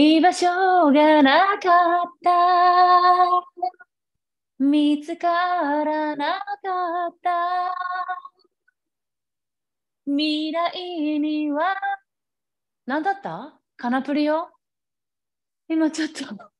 居場所がなかった。見つからなかった。未来には、何だった？カナプリよ今ちょっと。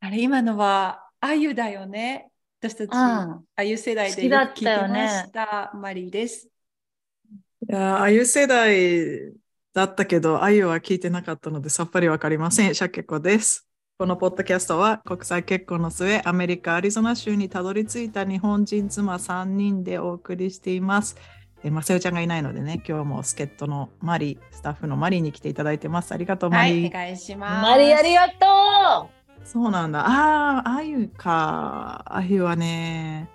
あれ、今のは、あゆだよね。私たち、ああゆ世代好で聞いてまねした。マリーです。いやーあゆ世代だったけど、あゆは聞いてなかったのでさっぱりわかりません。シャケコです。このポッドキャストは国際結婚の末、アメリカ・アリゾナ州にたどり着いた日本人妻3人でお送りしています。えまさよちゃんがいないのでね、今日も助っ人のマリー、スタッフのマリーに来ていただいてます。ありがとう、マはリー。い、お願いします。マリありがとそうなんだ。ああ、あゆか。あゆはね、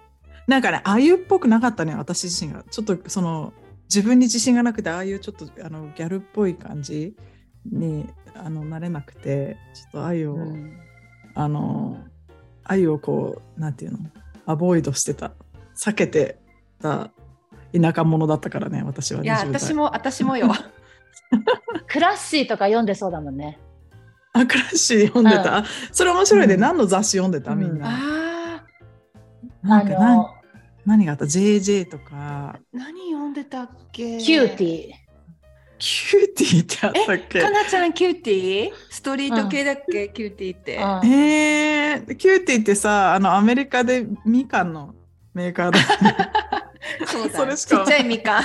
なんかね、あゆっぽくなかったね、私自身が。ちょっとその、自分に自信がなくて、ああいうちょっとあのギャルっぽい感じにあのなれなくて、ちょっとあゆを、う。うんあの、あゆをこう、なんていうの、アボイドしてた。避けてた田舎者だったからね、私はいや、20代私も、私もよ。クラッシーとか読んでそうだもんね。あ、クラッシー読んでた？それ面白いね。うん何の雑誌読んでた？みんな。あなんかなん何があった ?JJ とか、ー、何読んでたっけ？キューティー。キューティーってあったっけ？かなちゃんキューティー？ストリート系だっけ、キューティーって。うんえー、キューティーってさ、あの、アメリカでみかんのメーカーだ。そうだそれしかちっちゃいみかん。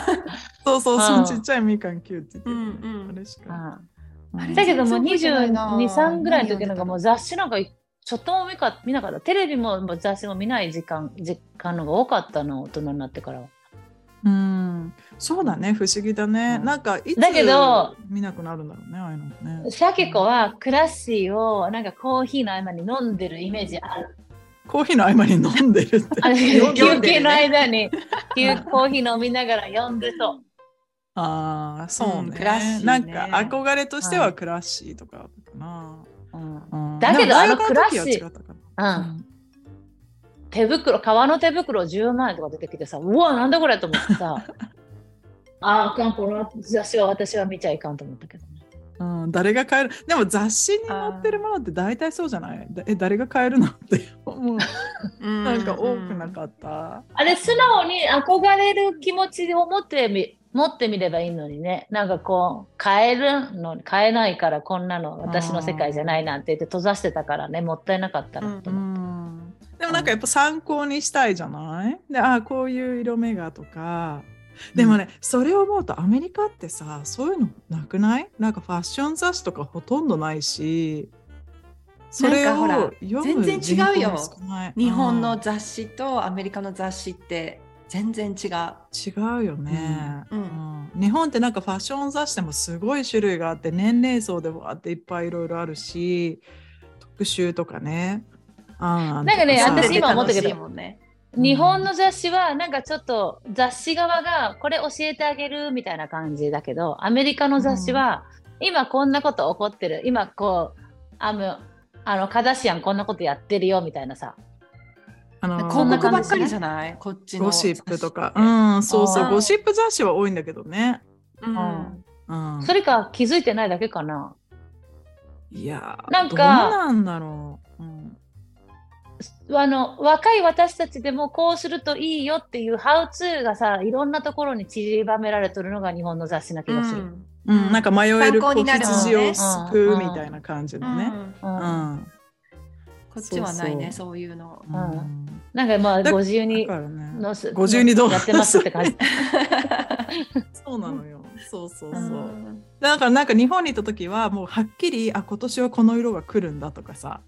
そうそう、そうんのちっちゃいみかんキューティーって。うんうんあれしか。うんあれだけどもう全然覚えてないな22、3ぐらいの時なんかもう雑誌なんかちょっとも見か見なかった。テレビも雑誌も見ない時間、時間のが多かったの、大人になってからは。うん、そうだね、不思議だね。うんなんか、いつだけど見なくなるんだろうね、ああいうのもね。シャケ子はクラッシーをなんかコーヒーの合間に飲んでるイメージある。コーヒーの合間に飲んでるって。休憩の 間に休 コーヒー飲みながら読んでそう。ああ、そううんね。なんか憧れとしてははいクラッシーとかかな。うん。うんだけどあのクラッシー。の時は違ったかな。うん、手袋、革の手袋10万円とか出てきてさ、うわ、なんだこれと思ってさ、ああかん、この雑誌は私は見ちゃいかんと思ったけどね。うん、誰が買える？でも雑誌に載ってるものって大体そうじゃない？だえ誰が買えるの？って。思う なんか多くなかった、あれ、素直に憧れる気持ちを持ってみ持ってみればいいのにね。なんかこう、買えるの、買えないからこんなの私の世界じゃないなんて言って閉ざしてたからね、もったいなかったなとう思って。ん、でもなんかやっぱ参考にしたいじゃない？でああこういう色目がとか。でもね、それを思うとアメリカってさそういうのなくない？なんかファッション雑誌とかほとんどないし。それをなんかほら読む全然違うよ。人口も少ない。日本うん。の雑誌とアメリカの雑誌って全然違う。違うよね、うん。うん。日本ってなんかファッション雑誌でもすごい種類があって年齢層でわーっていっぱいいろいろあるし特集とかね。あーなんかね私今思ったけどね。日本の雑誌はなんかちょっと雑誌側がこれ教えてあげるみたいな感じだけどアメリカの雑誌は今こんなこと起こってる。今こうあのあのカダシアンこんなことやってるよみたいなさあの広告ばっかりじじゃない？こっちのゴシップとか、うん、そうそう、ゴシップ雑誌は多いんだけどね。うん。うん、それか気づいてないだけかな。いやー、なんかどうなんだろう。うん。あの若い私たちでもこうするといいよっていうハウツーがさいろんなところに散りばめられてるのが日本の雑誌な気がする。うん。うん、なんか迷える参考になる子羊を救うみたいな感じのね。うん。こっちはないねそうそう。いうの。うん。んなんかまあだ50にだからねのす52どうやってますって感じ。そうなのよ。そうそうそう。うんだからなんか日本にいた時はもうはっきりあ今年はこの色が来るんだとかさ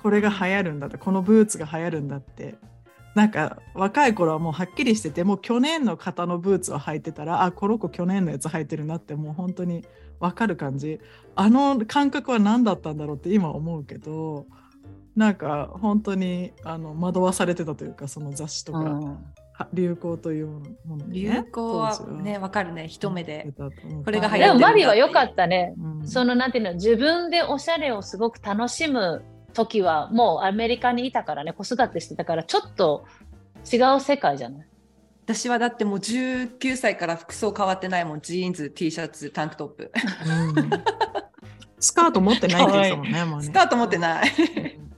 これが流行るんだってこのブーツが流行るんだってなんか若い頃はもうはっきりしててもう去年の型のブーツを履いてたらあこの子去年のやつ履いてるなってもう本当に分かる感じあの感覚は何だったんだろうって今思うけどなんか本当にあの惑わされてたというかその雑誌とか、うん。は流行というものにね、流行はねわかるね。一目で。これが流行ってるでもマリは良かったね。うん。そのなんていうの自分でおしゃれをすごく楽しむ時はもうアメリカにいたからね子育てしてたからちょっと違う世界じゃない？私はだってもう19歳から服装変わってないもん。ジーンズ T シャツタンクトップ。うん。スカート持ってないって言ってたもんね。もうねスカート持ってない。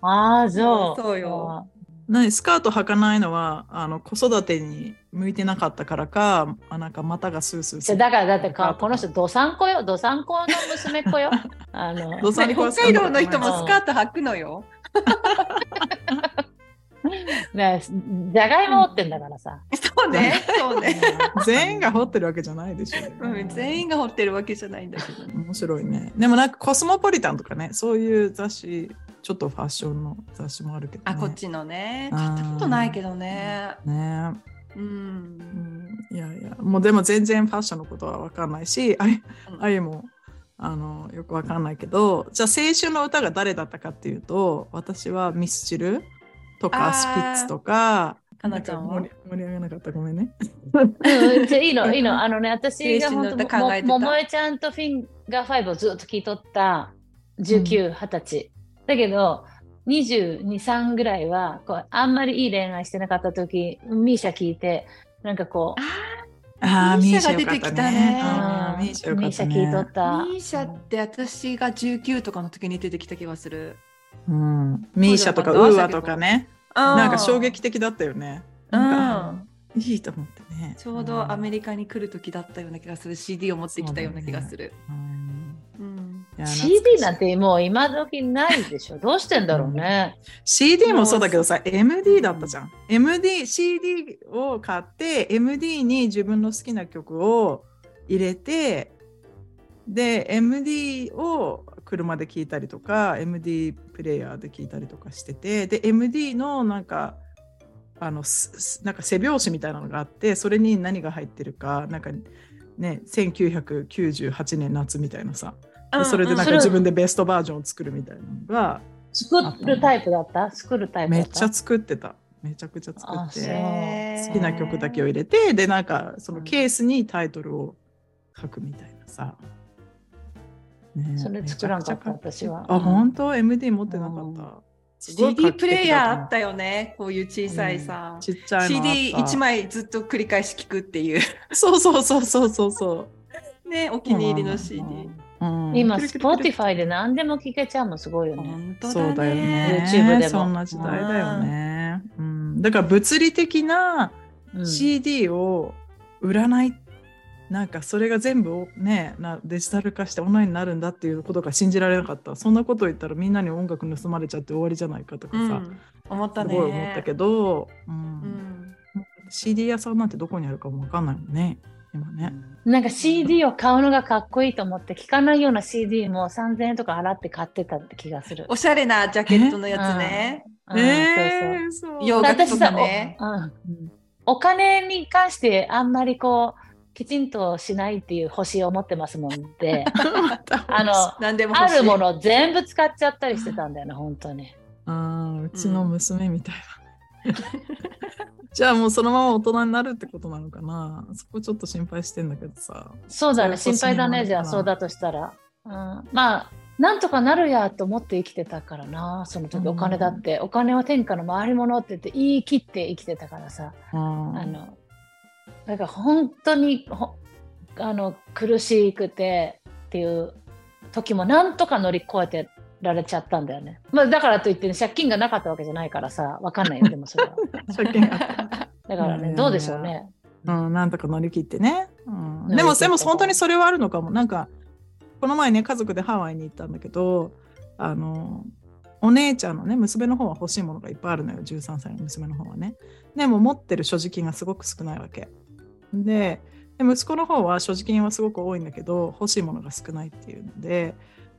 ああ、そう。そうよ何スカート履かないのはあの子育てに向いてなかったからか、あなんか股がスースーする。じゃだからだってかこの人どさんこよどさんこの娘っ子よ あのどさんこは北海道の人もスカート履くのよ。ねじゃがいも持ってんだからさ、そうね。そうね。全員が掘ってるわけじゃないでしょ。うん、全員が掘ってるわけじゃないんだけどね。面白いね。でもなんかコスモポリタンとかね、そういう雑誌、ちょっとファッションの雑誌もあるけど、ね。あ、こっちのね。うん買ったことないけどね。ねう。うんん。いやいや、もうでも全然ファッションのことは分かんないし、あゆあゆもあのよく分かんないけど、じゃあ青春の歌が誰だったかっていうと、私はミスチルとあかースピッツとか、かなちゃんは？盛り盛り上げなかったごめんね。うん、じゃあいいの いいのあのね私が青春の本当歌考えてたもももえちゃんとフィンガー5をずっと聞いとった19、20歳だけど223ぐらいはこうあんまりいい恋愛してなかった時ミーシャ聞いてなんかこうあーミーシシャが出てきたね。ミーシャ聞いとっね。た。ミーシャって私が19とかの時に出てきた気がする。うん、ミーシャとかウーアとかね、ななんか衝撃的だったよね。うん。いいと思ってね。ちょうどアメリカに来る時だったような気がする。CD を持ってきたような気がする。うん CD なんてもう今時ないでしょ。どうしてんだろうね、CD もそうだけどさ MD だったじゃん。MD CD を買って MD に自分の好きな曲を入れてで MD を車で聴いたりとか MD プレイヤーで聴いたりとかしててで MD のなんかあのなんか背表紙みたいなのがあってそれに何が入ってるかなんかね1998年夏みたいなさ。でそれでなんそれか自分でベストバージョンを作るみたいなのが作るタイプだった作るタイプだっめったちゃ作ってた。めちゃくちゃ作って。好きな曲だけを入れてでなんかそのケースにタイトルを書くみたいなさ、ねそれ作らんかった私は。あ本当？MD 持ってなかった、すごい画 CD プレイヤーあったよね。こういう小さいさ。ちっちゃいのあった。CD1 枚ずっと繰り返し聞くっていう。そうそうそうそうそうそう。ね、お気に入りの CD。うん。今くるくるくる。Spotify で何でも聞けちゃうのすごいよね。そうだよね。YouTube でも。そんな時代だよね、うん、だから物理的なうん。CD を売らない、なんかそれが全部をねなデジタル化してオンラインになるんだっていうことが信じられなかった。そんなこと言ったらみんなに音楽盗まれちゃって終わりじゃないかとかさ、うん、思ったね。すごい思ったけど、うん。うん、CD 屋さんなんてどこにあるかもわかんないもんね今ね、なんか CD を買うのがかっこいいと思って聞かないような CD も3000円とか払って買ってたって気がする。おしゃれなジャケットのやつね。うんえー、そう洋楽とかね。お金に関してあんまりこうきちんとしないっていう星を持ってますもんで あの何でも欲しいあるもの全部使っちゃったりしてたんだよね本当に。あーうちの娘みたいな。じゃあもうそのまま大人になるってことなのかな？そこちょっと心配してんだけどさ。そうだね。心配だね。じゃあそうだとしたら。うん、まあなんとかなるやと思って生きてたからなその時。うんお金だって、お金は天下の回り物って言って言い切って生きてたからさ。うん。あのだから本当にほあの苦しくてっていう時もなんとか乗り越えてられちゃったんだよね。まあ、だからといって、借金がなかったわけじゃないからさわかんないよ でもそれは。借金がだからねどうでしょうね。うん、なんとか乗り切ってね。うん、でも、でも本当にそれはあるのかも。なんか、この前ね、家族でハワイに行ったんだけど、あの、お姉ちゃんのね、娘の方は欲しいものがいっぱいあるのよ、13歳の娘の方はね。でも、持ってる所持金がすごく少ないわけ。で、で息子の方は所持金はすごく多いんだけど、欲しいものが少ないっていうので、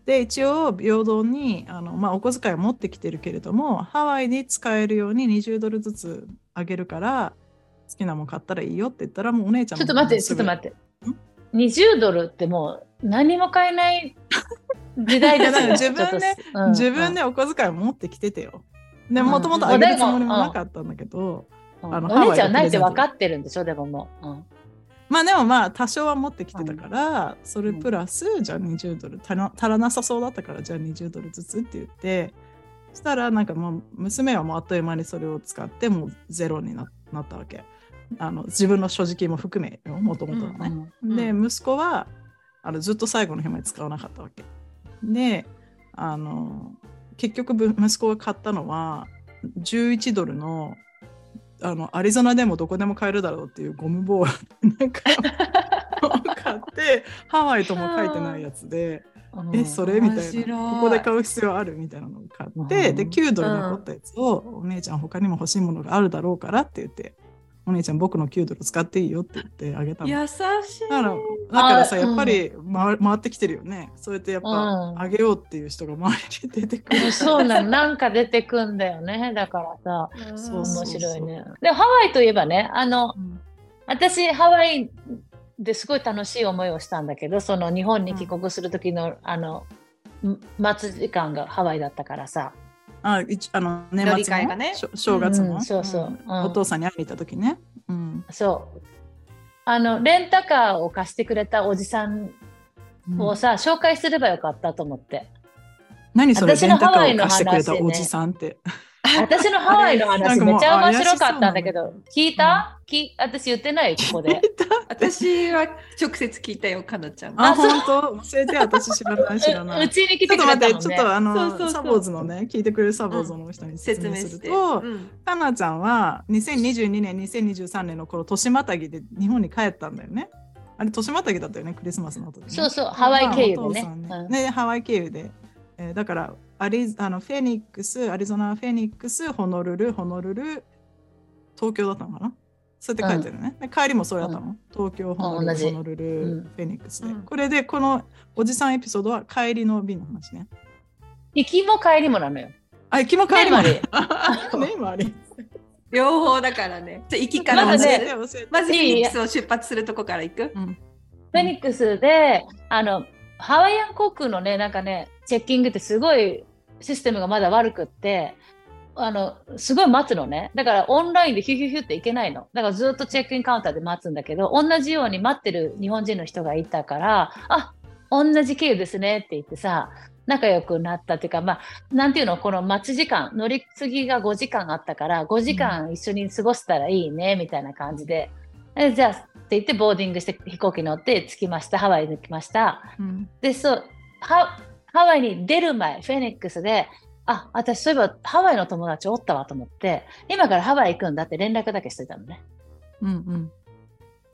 で、一応、平等に、あのまあ、お小遣いを持ってきてるけれども、ハワイに使えるように20ドルずつあげるから、好きなもん買ったらいいよって言ったら、もうお姉ちゃんちょっと待ってちょっと待って。20ドルってもう何も買えない時代だい？やだから自分でうん自分でお小遣いを持ってきててよ。でうん。もともとあげるつもりもなかったんだけど、うん。あのお姉ちゃんはないって分かってるんでしょ？でももう。うんまあでもまあ多少は持ってきてたから、それプラスじゃあ20ドル足ら足らなさそうだったからじゃあ20ドルずつって言ってそしたらなんかもう娘はもうあっという間にそれを使ってもうゼロにななったわけ。あの自分の所持金も含めよもともとのね、うんで息子はあのずっと最後の日まで使わなかったわけ。であの結局ぶ息子が買ったのは11ドルのあのアリゾナでもどこでも買えるだろうっていうゴムボール。なんかを買ってハワイとも書いてないやつで。えそれみたいな。ここで買う必要あるみたいなのを買って、うん。で9ドル残ったやつを、お姉ちゃん他にも欲しいものがあるだろうからって言ってお姉ちゃん僕の9ドル使っていいよって言ってあげたの。優しい。だからだからさあやっぱり回,、回ってきてるよねそうやってやっぱ、うんあげようっていう人が周りに出てくる そうなの、なんか出てくんだよね。だからさ、そうそう面白いね。で、ハワイといえばね、あの、うん私、ハワイですごい楽しい思いをしたんだけど、その日本に帰国する時の、あの、ん待つ時間がハワイだったからさ。あ一あの年末のね正月の、うんそうそう。ん。お父さんに会いに行った時ね、うん。そう。あの、レンタカーを貸してくれたおじさんをさ、紹介すればよかったと思って。何それレンタカーを貸してくれたおじさんって、私のハワイのなん話めっちゃ面白かったんだけ怪ど、聞いた、き私言ってないここで。私は直接聞いたよ、かのちゃん。あ本当？教えて私知らない知らなういう うちに来てちょっと待って、くれたのね。ちょっとあのそうそうそうサボーズのね、聞いてくれるサボーズの人に説明。すると、うんかなちゃんは2022年、2023年の頃、年またぎで日本に帰ったんだよね。あれ、年またぎだったよね、クリスマスの後で、ね。そうそう、ハワイ経由でねまあお父さん。うんねハワイ経由で。えーだからアリあの、フェニックス、アリゾナ・フェニックス、ホノルル、ホノルル、東京だったのかな？そうやって書いてるね。で帰りもそうやったの、東京、ホノルル、ホノルル、うん。フェニックスで、うん。これで、このおじさんエピソードは帰りの便の話ね。行きも帰りもなのよ。あ、行きも帰りも。ねね、マリ。両方だからね。じゃあ行きからまずねまずフェニックスを出発するとこから行く？うん。フェニックスで、あの、ハワイアン航空のね、なんかね、チェッキングってすごいシステムがまだ悪くって、あの、すごい待つのね。だからオンラインでヒュヒュヒュっていけないの。だからずっとチェックインカウンターで待つんだけど、同じように待ってる日本人の人がいたから、あ、同じ経由ですねって言ってさ、仲良くなったっていうか、まあ、なんていうの、この待ち時間、乗り継ぎが5時間あったから、5時間一緒に過ごせたらいいね、みたいな感じで。えじゃあ、って言ってボーディングして飛行機乗って着きました。ハワイに着ました。うんで、そう、ハハワイに出る前、フェニックスで、あ、私そういえばハワイの友達おったわと思って、今からハワイ行くんだって連絡だけしてたのね。うんうん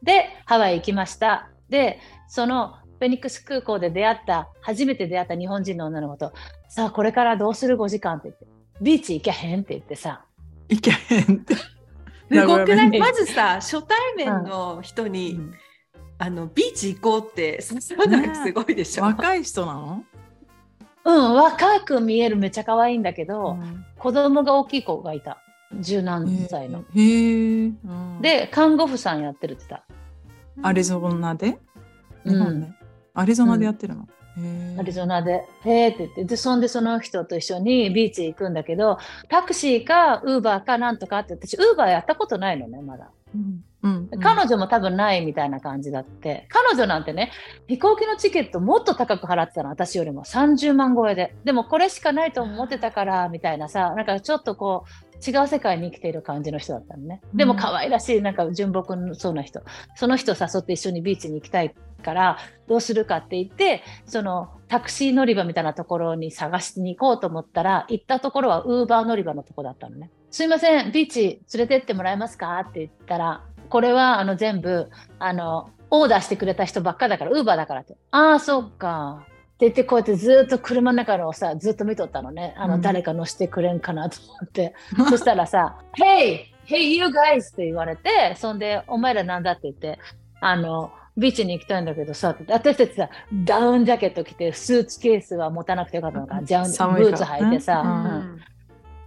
で、ハワイ行きました。で、そのフェニックス空港で出会った、初めて出会った日本人の女の子と、さあ、これからどうする？5時間って言って、ビーチ行けへんって言ってさ、いけへんって。すごくないうんまずさ、初対面の人に、あのビーチ行こうって誘うのがすごいでしょ。若い人なの、うん、若く見えるめっちゃ可愛いんだけど、ん。子供が大きい子がいた。十何歳の。へえ、うん、で、看護婦さんやってるって言ってアリゾナで、うん。日本で？アリゾナでやってるの？アリゾナで、へーって言って、で、そんでその人と一緒にビーチ行くんだけど、タクシーかウーバーかなんとかって、私、ウーバーやったことないのね、まだ。うんうんうん彼女も多分ないみたいな感じだって。彼女なんてね、飛行機のチケットもっと高く払ってたの、私よりも30万超えで。でもこれしかないと思ってたから、みたいなさ、なんかちょっとこう、違う世界に生きている感じの人だったのね。でも可愛らしい、なんか純朴そうな人。その人を誘って一緒にビーチに行きたいから、どうするかって言って、そのタクシー乗り場みたいなところに探しに行こうと思ったら、行ったところはウーバー乗り場のとこだったのね。すいません、ビーチ連れてってもらえますか？って言ったら、これはあの全部あのオーダーしてくれた人ばっかだから、ウーバーだからって。ああ、そっか。って言って、こうやってずっと車の中のをさ、ずっと見とったのね。あの、うん誰か乗せてくれんかなと思って。そしたらさ、Hey! Hey, you guys! って言われて、そんで、お前らなんだって言って、あの、ビーチに行きたいんだけどさ、って私たちさ、ダウンジャケット着て、スーツケースは持たなくてよかったのかな、ジャウンブーツ履いてさ、う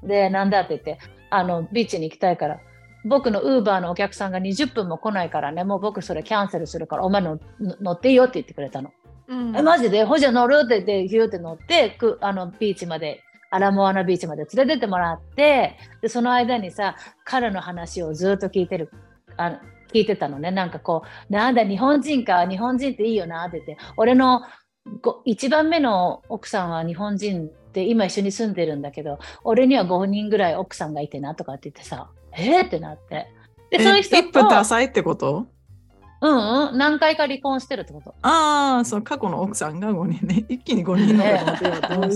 うんんで、なんだって言って、あの、ビーチに行きたいから、僕のウーバーのお客さんが20分も来ないからね、もう僕それキャンセルするから、お前の乗っていいよって言ってくれたの。うん。え、マジで？ほじゃ乗る？って言って、ヒューって乗って、くあの、ビーチまで、アラモアナビーチまで連れてってもらって、で、その間にさ、彼の話をずっと聞いてる、あの聞いてたのね。なんかこう、なんだ、日本人か、日本人っていいよなって言って、俺のご一番目の奥さんは日本人で今一緒に住んでるんだけど、俺には5人ぐらい奥さんがいてなとかって言ってさ、えー、ってなって。で、そういう人え一夫多と、妻ってこと？うんうん、何回か離婚してるってこと。ああ、そう、過去の奥さんが5人ね。一気に5人のかと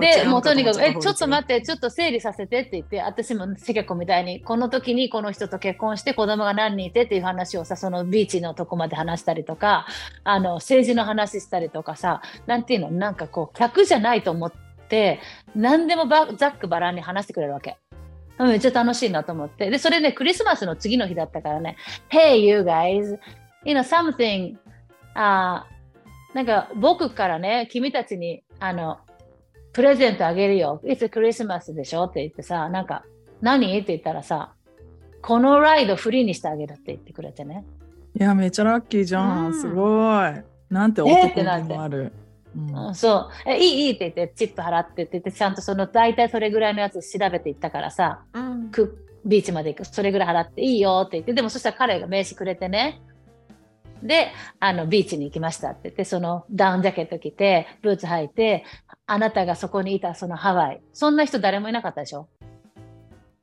で、うのもうとにかく、え、思ちょっと待っって、ちょっと整理させてって言って、私もセケコみたいに、この時にこの人と結婚して子供が何人いてっていう話をさ、そのビーチのとこまで話したりとか、あの、政治の話したりとかさ、なんていうの、なんかこう、客じゃないと思って、何でもばざっくばらんに話してくれるわけ。うんめっちゃ楽しいなと思って。で、それね、クリスマスの次の日だったからね、Hey, you guys, you know, something, あーなんか僕からね、君たちに、あの、プレゼントあげるよ。いつクリスマスでしょって言ってさ、なんか、何？って言ったらさ、このライドフリーにしてあげるって言ってくれてね。いや、めっちゃラッキーじゃん。うんすごい。なんてえー男ってなって気もある。うんうんそう、え、いいいいって言って、チップ払ってって言って、ちゃんとその大体それぐらいのやつ調べていったからさ、うんくビーチまで行く、それぐらい払っていいよって言って、でもそしたら彼が名刺くれてね。で、あの、ビーチに行きましたって言って、そのダウンジャケット着て、ブーツ履いて、あなたがそこにいたそのハワイ。そんな人誰もいなかったでしょ？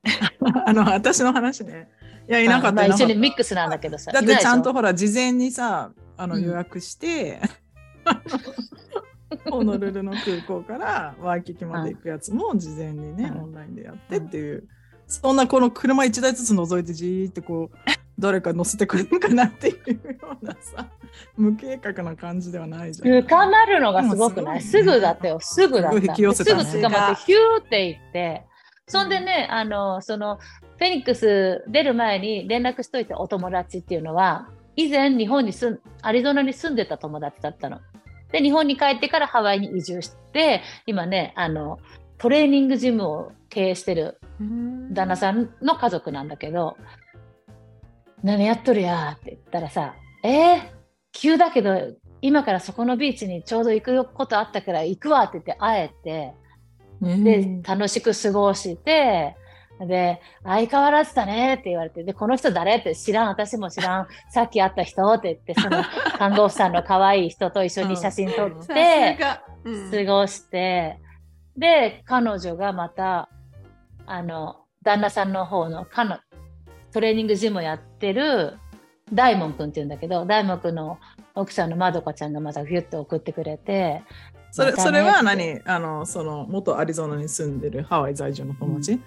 あの、私の話ね。いや、いなかった。まあ、一緒にミックスなんだけどさ。だってちゃんといほら事前にさあのうん予約して、ホノルルの空港からワイキキまで行くやつも事前にね、うんオンラインでやってっていう、そんなこの車1台ずつ覗いてじーってこう誰か乗せてくれるかなっていうようなさ無計画な感じではないじゃん。深まるのがすごくないすぐだったよ。すぐだった。すぐ捕まって、ヒューって行って、そんでね、あの、その、フェニックス出る前に連絡しといてお友達っていうのは、以前日本に住ん、アリゾナに住んでた友達だったの。で、日本に帰ってからハワイに移住して、今ね、あの、トレーニングジムを経営してる旦那さんの家族なんだけど、何やっとるや？って言ったらさ、えー、急だけど、今からそこのビーチにちょうど行くことあったから行くわって言って会えて、で、楽しく過ごして、で、相変わらずだねって言われて、で、この人誰？って知らん、私も知らん、さっき会った人って言って、その看護婦さんの可愛い人と一緒に写真撮って、過ごして、で、彼女がまた、あの、旦那さんの方の、かのトレーニングジムをやってる、大門くんって言うんだけど、大門くんの奥さんのまどかちゃんがまたギュッと送ってくれて、それそれは何？あのその元アリゾナに住んでるハワイ在住の友達、うん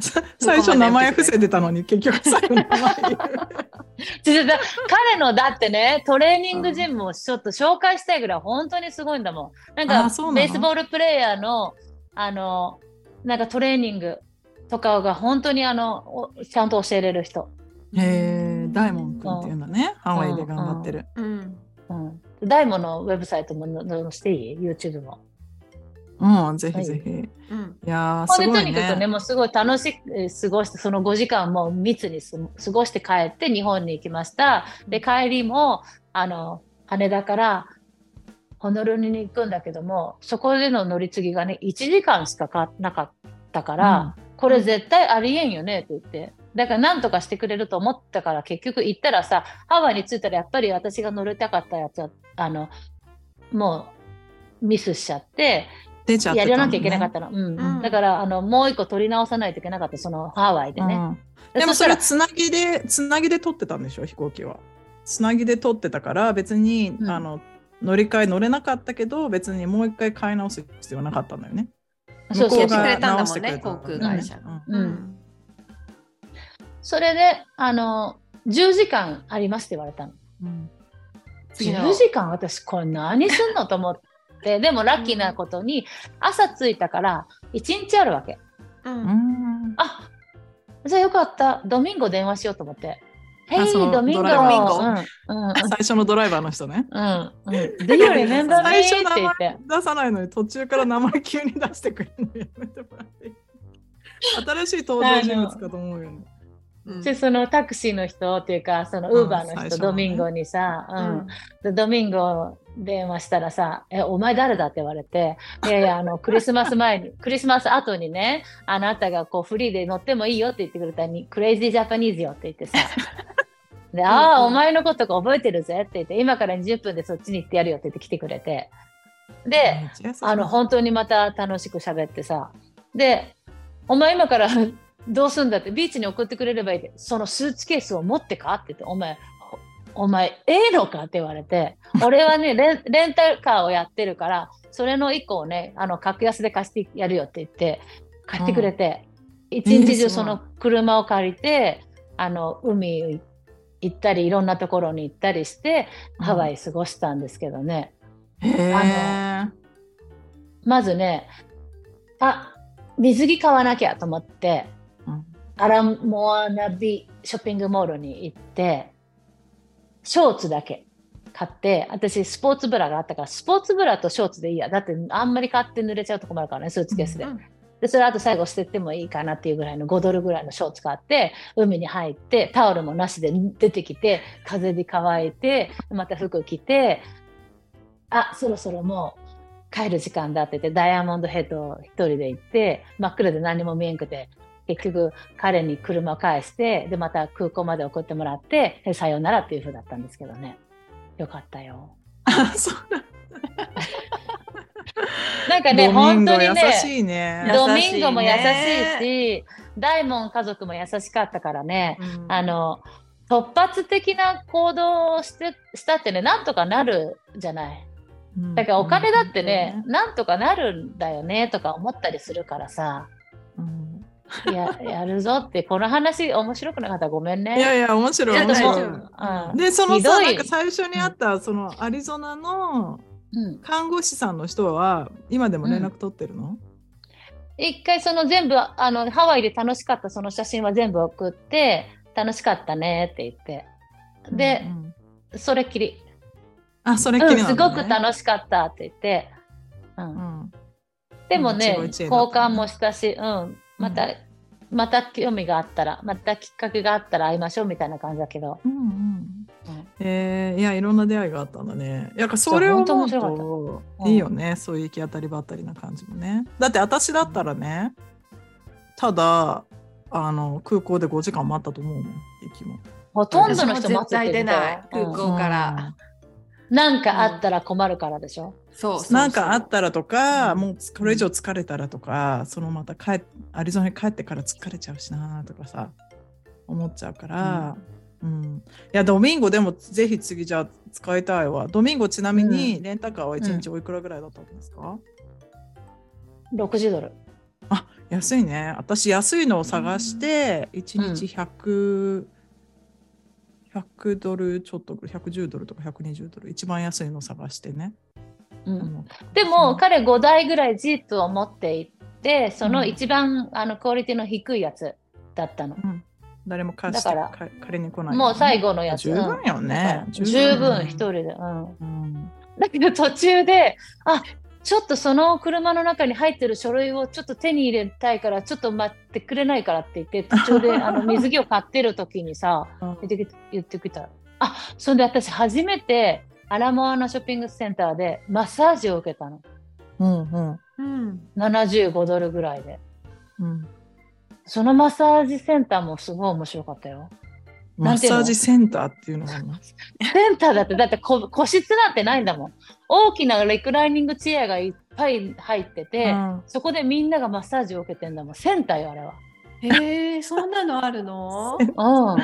さ 最初名前伏せてたのに結局最後名前 彼のだってね、トレーニングジムをちょっと紹介したいぐらい本当にすごいんだもん。なんかベースボールプレーヤーのあのなんかトレーニングとかが本当にあのおちゃんと教えれる人。へえ大門くんっていうんだね、ハワイで頑張ってる、うん。うん、大門のウェブサイトも載せていい ?YouTube も。うん、ぜひぜひ。うんいやすごいとにかくね、ね。もうすごい楽しくえー過ごして、その5時間も密にす過ごして帰って日本に行きました。で、帰りも、あの、羽田からホノルルに行くんだけども、そこでの乗り継ぎがね、1時間しかかなかったから、これ絶対ありえんよねって言って。だから何とかしてくれると思ったから結局行ったらさ、ハワイに着いたらやっぱり私が乗りたかったやつは、あの、もうミスしちゃって、出ちゃってやらなきゃいけなかっったの。うん。うん。だからあのもう一個取り直さないといけなかった、そのハワイでね。でもそれつなぎで、つなぎで撮ってたんでしょ、飛行機は。つなぎで撮ってたから、別に、うん。あの乗り換え乗れなかったけど、別にもう一回買い直す必要なかったんだよね。そうそうしてくれたんだもんね航空会社うん。うん。それであの10時間ありますって言われたの。うん。次の。10時間私これ何すんのと思ってでもラッキーなことに朝着いたから1日あるわけ。うんうんあじゃあよかったドミンゴ電話しようと思って。あ Hey そのドミンゴ最初のドライバーの人ね。うんうん。て。出さないのに途中から名前急に出してくれるのやめてもらっていい？新しい登場人物かと思うよね。うん。でそのタクシーの人っていうかそのウーバーの人、ドミンゴにさ、うん。うん。でドミンゴ電話したらさ「えお前誰だ?」って言われて「いやいや あのクリスマス前にクリスマス後にねあなたがこうフリーで乗ってもいいよ」って言ってくれたに「クレイジージャパニーズよ」って言ってさ。で「ああお前のことが覚えてるぜ」って言って「今から20分でそっちに行ってやるよ」って言って来てくれて。であの本当にまた楽しく喋ってさ。でお前今からどうすんだってビーチに送ってくれればいいってそのスーツケースを持ってかって言ってお前ほお前、ええのかって言われて、俺はねレン、レンタカーをやってるから、それの1個をね、あの格安で貸してやるよって言って、貸してくれて、一日えー中その車を借りて、あの海行ったり、いろんなところに行ったりして、ハワイ過ごしたんですけどね。へえ。まずね、あ水着買わなきゃと思って、うんアラモアナビショッピングモールに行って、ショーツだけ買って、私スポーツブラがあったから、スポーツブラとショーツでいいや。だってあんまり買って濡れちゃうと困るからね、スーツケースで。うんで、それあと最後捨ててもいいかなっていうぐらいの5ドルぐらいのショーツ買って、海に入って、タオルもなしで出てきて、風で乾いて、また服着て、あ、そろそろもう帰る時間だって言って、ダイヤモンドヘッドを一人で行って、真っ暗で何も見えんくて、結局彼に車を返して、で、また空港まで送ってもらって、でさようならっていう風だったんですけどね。よかったよ。あ、そうだ。なんかね、本当にね、優しいね。ドミンゴも優しい優しし、大門家族も優しかったからね、うんあの、突発的な行動をしてしたってね、なんとかなるじゃない。うんだからお金だってね、なんとかなるんだよねとか思ったりするからさ、うん ややるぞって、この話面白くなかった？らごめんね。いやいや、面白い、面白い。で、そのさ、い。なんか最初にあった、そのアリゾナのうん。看護師さんの人は、今でも連絡取ってるの、一回その全部あのハワイで楽しかったその写真は全部送って楽しかったねって言って。でうんうん。それっきり。あ、それっきうん、りなんすごく楽しかったって言って、うん。うん。でもね。交換もしたし、うん、また、また興味があったら、またきっかけがあったら会いましょうみたいな感じだけど、うんうん。うんえー、いやいろんな出会いがあったんだね。やっぱそれを思うとうん。いいよね、そういう行き当たりばったりな感じもね。だって私だったらね、ただあの空港で5時間待ったと思うもん、駅も。ほとんどの人待って絶対出ない。うん空港からなんかあったら困るからでしょ？そうそうそう。なんかあったらとか、うん。もうこれ以上疲れたらとか、そのまた帰っアリゾナに帰ってから疲れちゃうしなとかさ思っちゃうから、うん。いやドミンゴでもぜひ次じゃあ使いたいわ。ドミンゴちなみにレンタカーは1日おいくらぐらいだったんですか、60ドル。あ安いね。私安いのを探して1日100、100ドルちょっとぐらい110ドルとか120ドル一番安いのを探してね、うんうんでも、彼5台ぐらいジープを持って行って、その一番、あのクオリティの低いやつだったの。うん誰も貸してだか借りに来ない、もう最後のやつ。十分よねうん十分一人で。うん。うんだけど途中で、あちょっとその車の中に入ってる書類をちょっと手に入れたいから、ちょっと待ってくれないからって言って、途中であの水着を買ってる時にさ、言ってき言ってきた。あそれで私初めてアラモアナショッピングセンターでマッサージを受けたの。うんうんうん75ドルぐらいで。うんそのマッサージセンターもすごい面白かったよ。マッサージセンターっていうのがあるのセンターだって、だってこ個室なんてないんだもん。大きなレクライニングチェアがいっぱい入ってて、うんそこでみんながマッサージを受けてんだもん。センターよ、あれは。へえそんなのあるの？うん。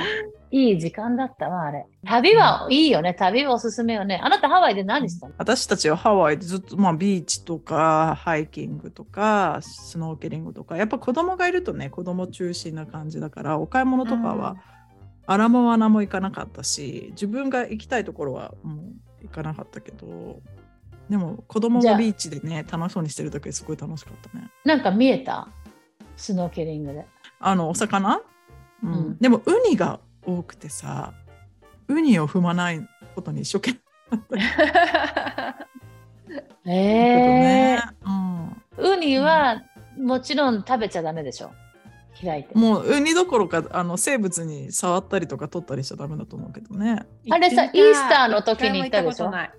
いい時間だったわ、あれ。旅はいいよね。旅はおすすめよね。あなたハワイで何したの？私たちはハワイでずっと、まあ、ビーチとかハイキングとかスノーケリングとかやっぱ子供がいるとね子供中心な感じだからお買い物とかは、アラモアナも行かなかったし自分が行きたいところはもう行かなかったけどでも子供がビーチでね楽しそうにしてる時すごい楽しかったね。なんか見えた？スノーケリングで。あのお魚、うん。うん。でもウニが多くてさウニを踏まないことに一生懸命。えね、うん。ウニはもちろん食べちゃダメでしょ。開いて。もうウニどころかあの生物に触ったりとか取ったりしちゃダメだと思うけどね。あれさイースターの時に行ったでしょ？一回も行ことない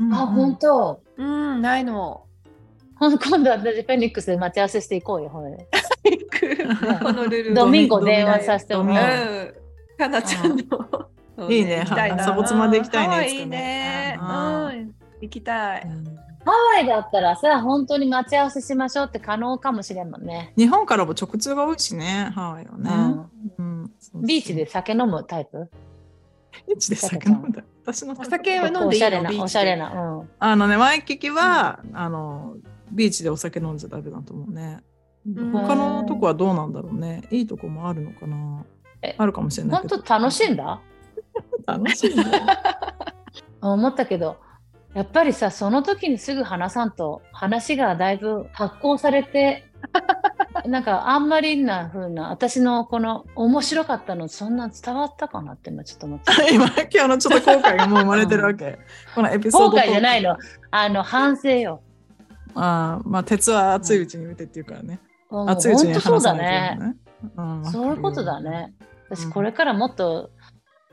うんあ、本当。うんないの。今度私フェニックスで待ち合わせしていこうよ、ほれ。行く このルールドミンゴ電話させてもらう。うん。かなちゃんの。いいね。行きたいな。サボツマで行きたいねいいね。うん。行きたいハワイだったらさ、本当に待ち合わせしましょうって可能かもしれんもんね。日本からも直通が多いしね、ハワイはね。うんそうそうビーチで酒飲むタイプ？ビーチで酒飲んだ。私のお酒は飲んおでいいの？しゃれな、おしゃれな。うん。あのね、ワイキキは、あの、ビーチでお酒飲んじゃダメだと思うね。うん他のとこはどうなんだろうね。いいとこもあるのかなえ。あるかもしれないけど。本当楽しんだ？楽しいね。思ったけど、やっぱりさ、その時にすぐ話さんと、話がだいぶ発酵されて、なんかあんまりな風な、私のこの面白かったの、そんな伝わったかなって今ちょっと思って。今、今日のちょっと後悔がもう生まれてるわけ。このエピソード。後悔じゃないの。あの、反省よ。ああ、まあ、鉄は熱いうちに打てっていうからね。うん熱いうちに本当そうだ話さないとね。うんそういうことだ。ね。私これからもっと、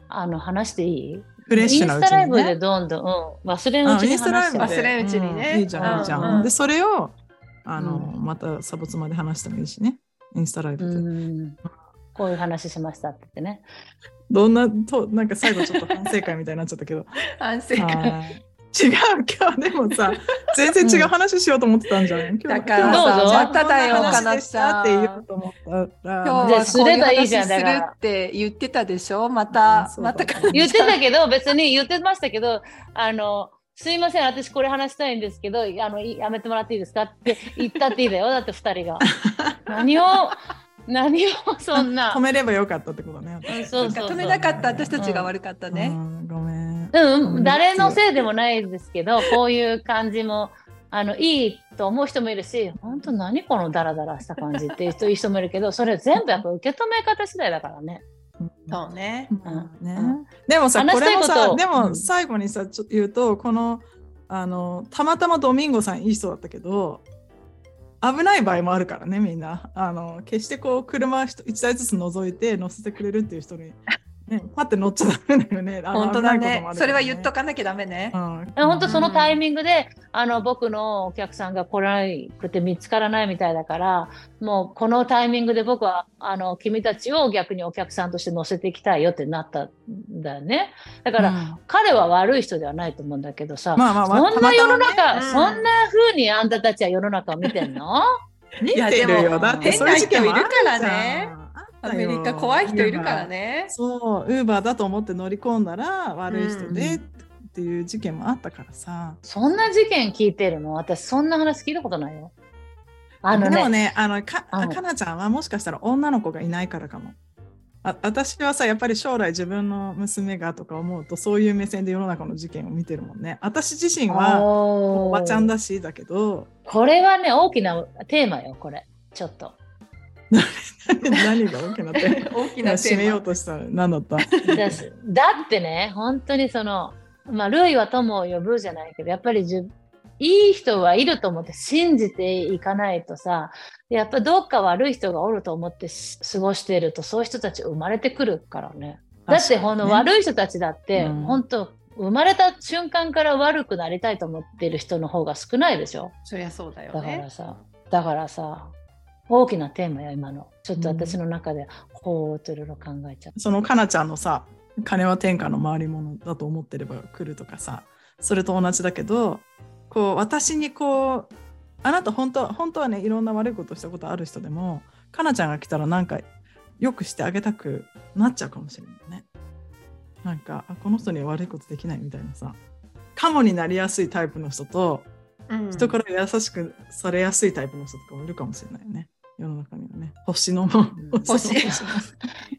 あの話していい？フレッシュなうちインスタライブでにね。どんどん、うん、忘れんうちに話して忘れんうちにねうんいいじゃん、いいじゃ。うんんで、それを、あの、うまたサボツまで話してもいいしね。インスタライブで。うんこういう話しましたって言ってね。どんな、と、なんか最後ちょっと反省会みたいになっちゃったけど。反省会。はい違う、今日でもさ、全然違う話しようと思ってたんじゃない、今日だからどうぞさ、まただよ、かな話なでしたさん。って言おう今と思ったら。日はじゃあすればいいじゃんだからするって言ってたでしょ？まあた、また言ってたけど、別に言ってましたけど、あの、すいません、私これ話したいんですけど、あのいやめてもらっていいですか？って言ったっていいだよ、だって二人が。何を、何をそんな止。めればよかったってことね。うんそうそうそう止めなかった私たちが悪かったね。うんごめん。うん、誰のせいでもないですけど、こういう感じも、あの、いいと思う人もいるし、本当何このダラダラした感じっていう人いい人もいるけど、それ全部やっぱ受け止め方次第だからね。そうね。うんねうんでもさ、話これもさ、でもうん最後にさ、ちょっと言うと、この、あの、たまたまドミンゴさんいい人だったけど、危ない場合もあるからね、みんな。あの、決してこう、車一一台ずつ覗いて乗せてくれるっていう人に、ね、パッて乗っちゃダメだよね。本当だねそれは言っとかなきゃダメね。うん本当そのタイミングで、あの、僕のお客さんが来なくて見つからないみたいだから、もうこのタイミングで僕は、あの、君たちを逆にお客さんとして乗せていきたいよってなったんだよね。だから、うん彼は悪い人ではないと思うんだけどさ、まあまあまあ、そんな世の中、たまたまねうんそんな風にあんたたちは世の中を見てんの？見てるよ。だってそういう事件もいるからね。アメリカ怖い人いるから。ね。そう、ウーバーだと思って乗り込んだら悪い人でうんっていう事件もあったからさ。そんな事件聞いてるの？私そんな話聞いたことないよ。あのね、でもね、あのかうんかなちゃんはもしかしたら女の子がいないからかも。あ私はさ、やっぱり将来自分の娘がとか思うと、そういう目線で世の中の事件を見てるもんね。私自身はおおばちゃんだしだけど、これはね、大きなテーマよ、これ。ちょっと。何が大きなって。大きなテ締めようーとしたら何だった？だってね、本当にその、まあ、ルイは友を呼ぶじゃないけど、やっぱりじゅいい人はいると思って信じていかないとさ、やっぱどっか悪い人がおると思ってし過ごしてると、そういう人たち生まれてくるからね。だって、ほんの悪い人たちだって、うん本当、生まれた瞬間から悪くなりたいと思ってる人の方が少ないでしょ？マ。そりゃそうだよだからね。さ、だからさ、大きなテーマよ、今の。ちょっと私の中で、ほーっといろいろ考えちゃう。そのかなちゃんのさ、金は天下の回り物だと思ってれば来るとかさ、それと同じだけど、こう私にこう、あなた本当は本当はね、いろんな悪いことしたことある人でも、かなちゃんが来たらなんかよくしてあげたくなっちゃうかもしれないね。なんか、あこの人には悪いことできないみたいなさ、カモになりやすいタイプの人と、うん人から優しくされやすいタイプの人とかもいるかもしれないよね。世の中にはね。星のも。星星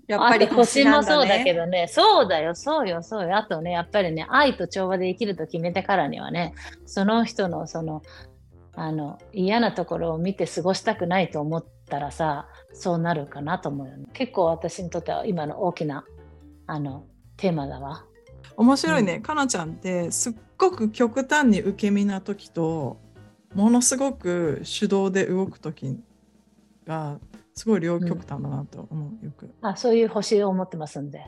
やっぱりあと星もそうだけど。どね、そうだよ、そうよ、そうよ。あとね、やっぱりね、愛と調和で生きると決めてからにはね、その人のその、あの、嫌なところを見て過ごしたくないと思ったらさ、そうなるかなと思うよね。結構私にとっては今の大きな、あの、テーマだわ。面白いね、かなちゃんってすっごく極端に受け身な時とものすごく手動で動く時がすごい両極端だなと思う、よく。あ、そういう星を持ってますんで。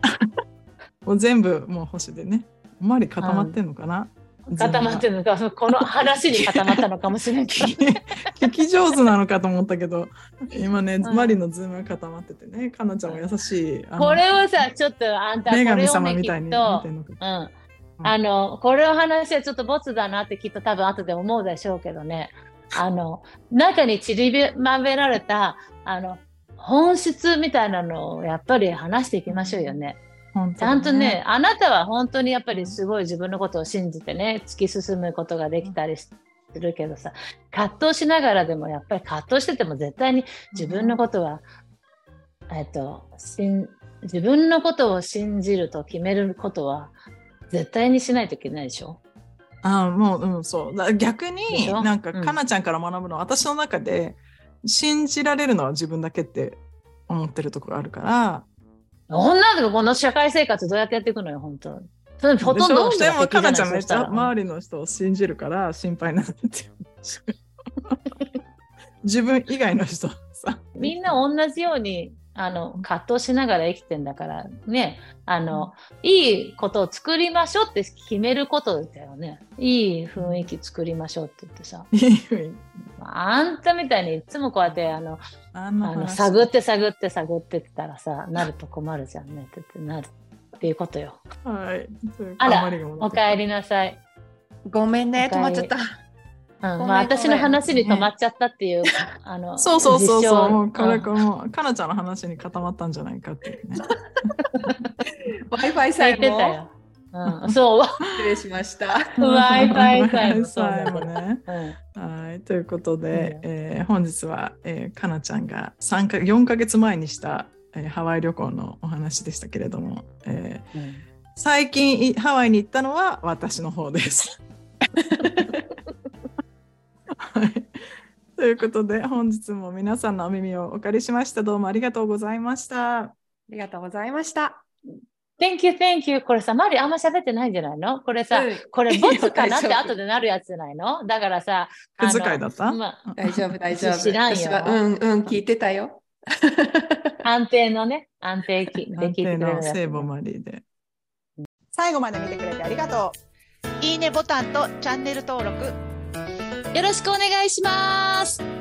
もう全部もう星でね。あんまり固まってんのかな、固まってるのか、この話に固まったのかもしれんけど。聞き上手なのかと思ったけど今ね、うん。マリのズームが固まっててねかなちゃんも優しいこれをさ、ちょっとあんた、こ女神様みたいに見て、んのかうん。あの、これを話はちょっとボツだなってきっと多分後で思うでしょうけどね。あの、中に散りばめられた、あの、本質みたいなのをやっぱり話していきましょうよね。本当ちゃんとね、あなたは本当にやっぱりすごい自分のことを信じてね、突き進むことができたりするけどさ、葛藤しながらでもやっぱり葛藤してても絶対に自分のことは、えっと、しん自分のことを信じると決めることは絶対にしないといけないでしょああもう、うん、そう。だ逆でになんか、うん。かなちゃんから学ぶのは、私の中で、信じられるのは自分だけって思ってるところあるから、女でもこの社会生活どうやってやっていくのよ、本当ほとんどの人でも、かなちゃんめっちゃ周りの人を信じるから心配になってて。自分以外の人はさ。みんな同じようにあの葛藤しながら生きてんだからねあの、いいことを作りましょうって決めることだよね。いい雰囲気作りましょうって言ってさ。あんたみたいにいつもこうやってあのあの話。探って探って探ってったらさなると困るじゃんねって言ってなるっていうことよ。はい。あらおってきた。帰りなさい、ごめんね、止まっちゃった。まあ、私の話に止まっちゃったっていう、あのそうそうそうそう。もう、これ、うんこれもう、かなちゃんの話に固まったんじゃないかっていうね。Wi-Fi さ言ってたえもよ。うん、そう、失礼しました。Wi-Fi さえもね。うんはい、ということで、うんえー本日は、えーかなちゃんが3か4ヶ月前にした、えーハワイ旅行のお話でしたけれども、えーうん最近いハワイに行ったのは私の方です。はい、ということで本日も皆さんのお耳をお借りしました。どうもありがとうございました。ありがとうございました。Thank you, thank you. これさ、マリあんま喋ってないんじゃないの？これさ、うんこれボツかなって後でなるやつじゃないの？だからさ、あの不使いだった？まあ大丈夫、大丈夫。知らんよ私はうんうん、聞いてたよ。安定のね、安定きで安定聞いてるやつの聖母マリーで。最後まで見てくれてありがとう。いいねボタンとチャンネル登録よろしくお願いします。